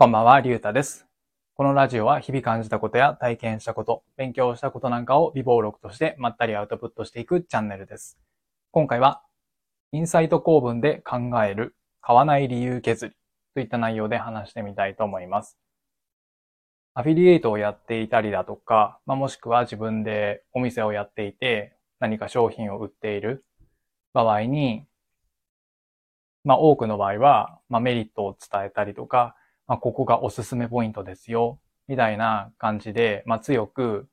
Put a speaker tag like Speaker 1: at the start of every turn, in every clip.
Speaker 1: こんばんは、りゅうたです。このラジオは日々感じたことや体験したこと、勉強したことなんかを微暴録としてまったりアウトプットしていくチャンネルです。今回は、インサイト構文で考える買わない理由削りといった内容で話してみたいと思います。アフィリエイトをやっていたりだとか、まあ、もしくは自分でお店をやっていて何か商品を売っている場合に、まあ多くの場合は、まあ、メリットを伝えたりとか、まあ、ここがおすすめポイントですよ、みたいな感じで、まあ、強く、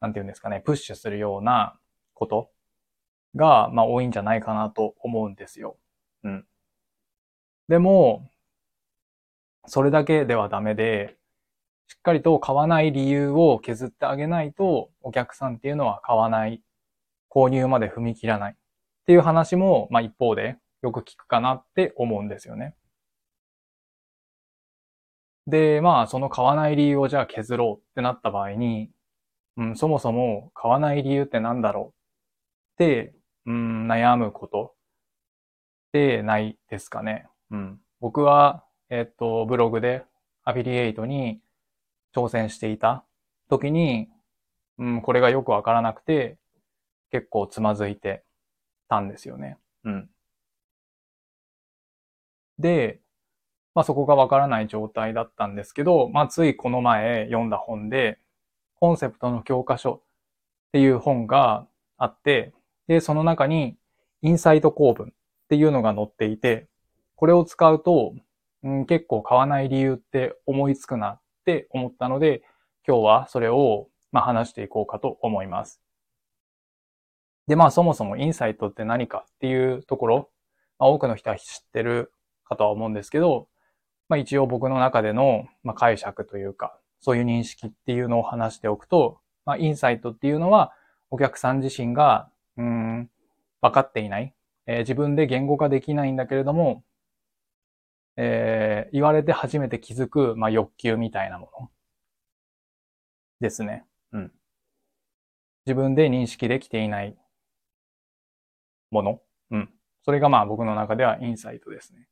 Speaker 1: なんていうんですかね、プッシュするようなことが、まあ、多いんじゃないかなと思うんですよ。うん。でも、それだけではダメで、しっかりと買わない理由を削ってあげないと、お客さんっていうのは買わない、購入まで踏み切らないっていう話も、まあ、一方でよく聞くかなって思うんですよね。で、まあ、その買わない理由をじゃあ削ろうってなった場合に、うん、そもそも買わない理由って何だろうって、うん、悩むことってないですかね。うん。僕は、えっと、ブログでアフィリエイトに挑戦していた時に、うん、これがよくわからなくて、結構つまずいてたんですよね。うん。で、まあそこがわからない状態だったんですけど、まあついこの前読んだ本で、コンセプトの教科書っていう本があって、で、その中にインサイト構文っていうのが載っていて、これを使うと、うん、結構買わない理由って思いつくなって思ったので、今日はそれを、まあ、話していこうかと思います。で、まあそもそもインサイトって何かっていうところ、まあ、多くの人は知ってるかとは思うんですけど、まあ一応僕の中での、まあ、解釈というか、そういう認識っていうのを話しておくと、まあインサイトっていうのはお客さん自身が、うん、分かっていない、えー、自分で言語化できないんだけれども、えー、言われて初めて気づく、まあ欲求みたいなものですね。うん。自分で認識できていないもの。うん。それがまあ僕の中ではインサイトですね。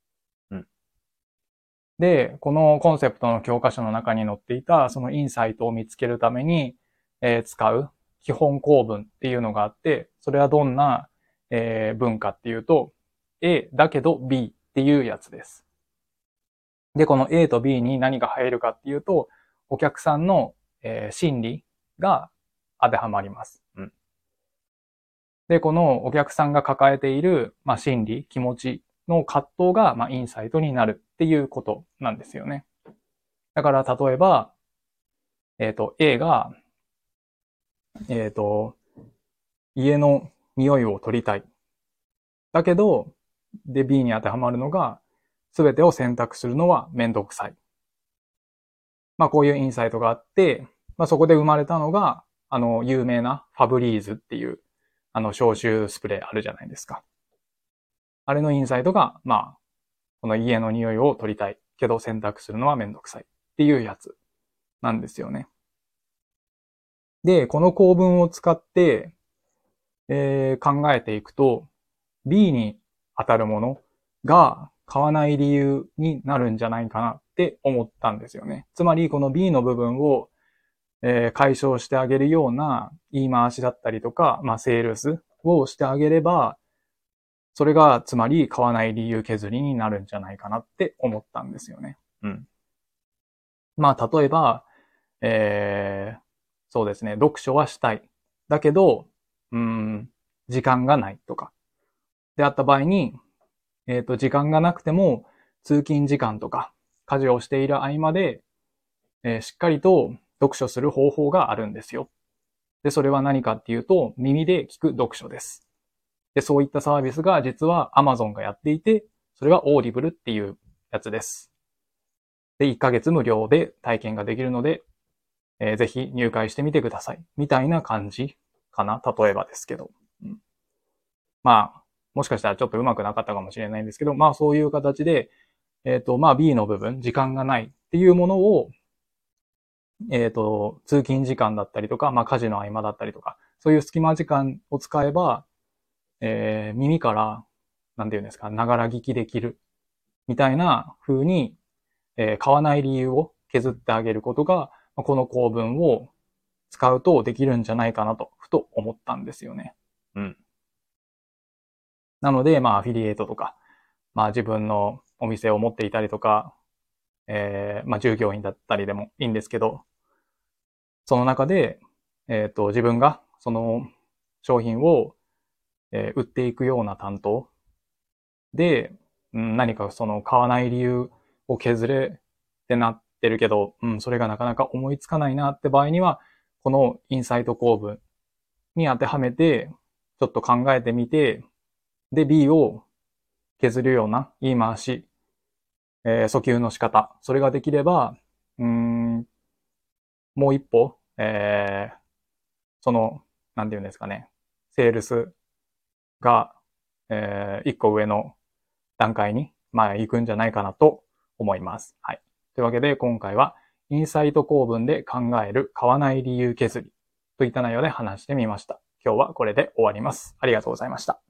Speaker 1: で、このコンセプトの教科書の中に載っていた、そのインサイトを見つけるために、えー、使う基本構文っていうのがあって、それはどんな、えー、文化っていうと、A だけど B っていうやつです。で、この A と B に何が入るかっていうと、お客さんの、えー、心理が当てはまります。うん。で、このお客さんが抱えている、まあ、心理、気持ちの葛藤が、まあ、インサイトになるっていうことなんですよね。だから、例えば、えっ、ー、と、A が、えっ、ー、と、家の匂いを取りたい。だけど、で、B に当てはまるのが、すべてを選択するのはめんどくさい。まあ、こういうインサイトがあって、まあ、そこで生まれたのが、あの、有名なファブリーズっていう、あの、消臭スプレーあるじゃないですか。あれのインサイトが、まあ、この家の匂いを取りたいけど選択するのはめんどくさいっていうやつなんですよね。で、この構文を使って、えー、考えていくと、B に当たるものが買わない理由になるんじゃないかなって思ったんですよね。つまり、この B の部分を、えー、解消してあげるような言い回しだったりとか、まあ、セールスをしてあげれば、それが、つまり買わない理由削りになるんじゃないかなって思ったんですよね。うん。まあ、例えば、えー、そうですね、読書はしたい。だけど、うん、時間がないとか。であった場合に、えっ、ー、と、時間がなくても、通勤時間とか、家事をしている合間で、えー、しっかりと読書する方法があるんですよ。で、それは何かっていうと、耳で聞く読書です。で、そういったサービスが実は Amazon がやっていて、それは Audible っていうやつです。で、1ヶ月無料で体験ができるので、えー、ぜひ入会してみてください。みたいな感じかな例えばですけど。うん、まあ、もしかしたらちょっとうまくなかったかもしれないんですけど、まあそういう形で、えっ、ー、と、まあ B の部分、時間がないっていうものを、えっ、ー、と、通勤時間だったりとか、まあ家事の合間だったりとか、そういう隙間時間を使えば、えー、耳から、なんて言うんですか、ながら聞きできる、みたいな風に、えー、買わない理由を削ってあげることが、この構文を使うとできるんじゃないかなと、ふと思ったんですよね。うん。なので、まあ、アフィリエイトとか、まあ、自分のお店を持っていたりとか、えー、まあ、従業員だったりでもいいんですけど、その中で、えっ、ー、と、自分がその商品を、えー、売っていくような担当。で、うん、何かその買わない理由を削れってなってるけど、うん、それがなかなか思いつかないなって場合には、このインサイト構文に当てはめて、ちょっと考えてみて、で、B を削るような言い回し、えー、訴求の仕方、それができれば、うん、もう一歩、えー、その、なんて言うんですかね、セールスが、えー、一個上の段階に、まあ、行くんじゃないかなと思います。はい。というわけで、今回は、インサイト構文で考える買わない理由削りといった内容で話してみました。今日はこれで終わります。ありがとうございました。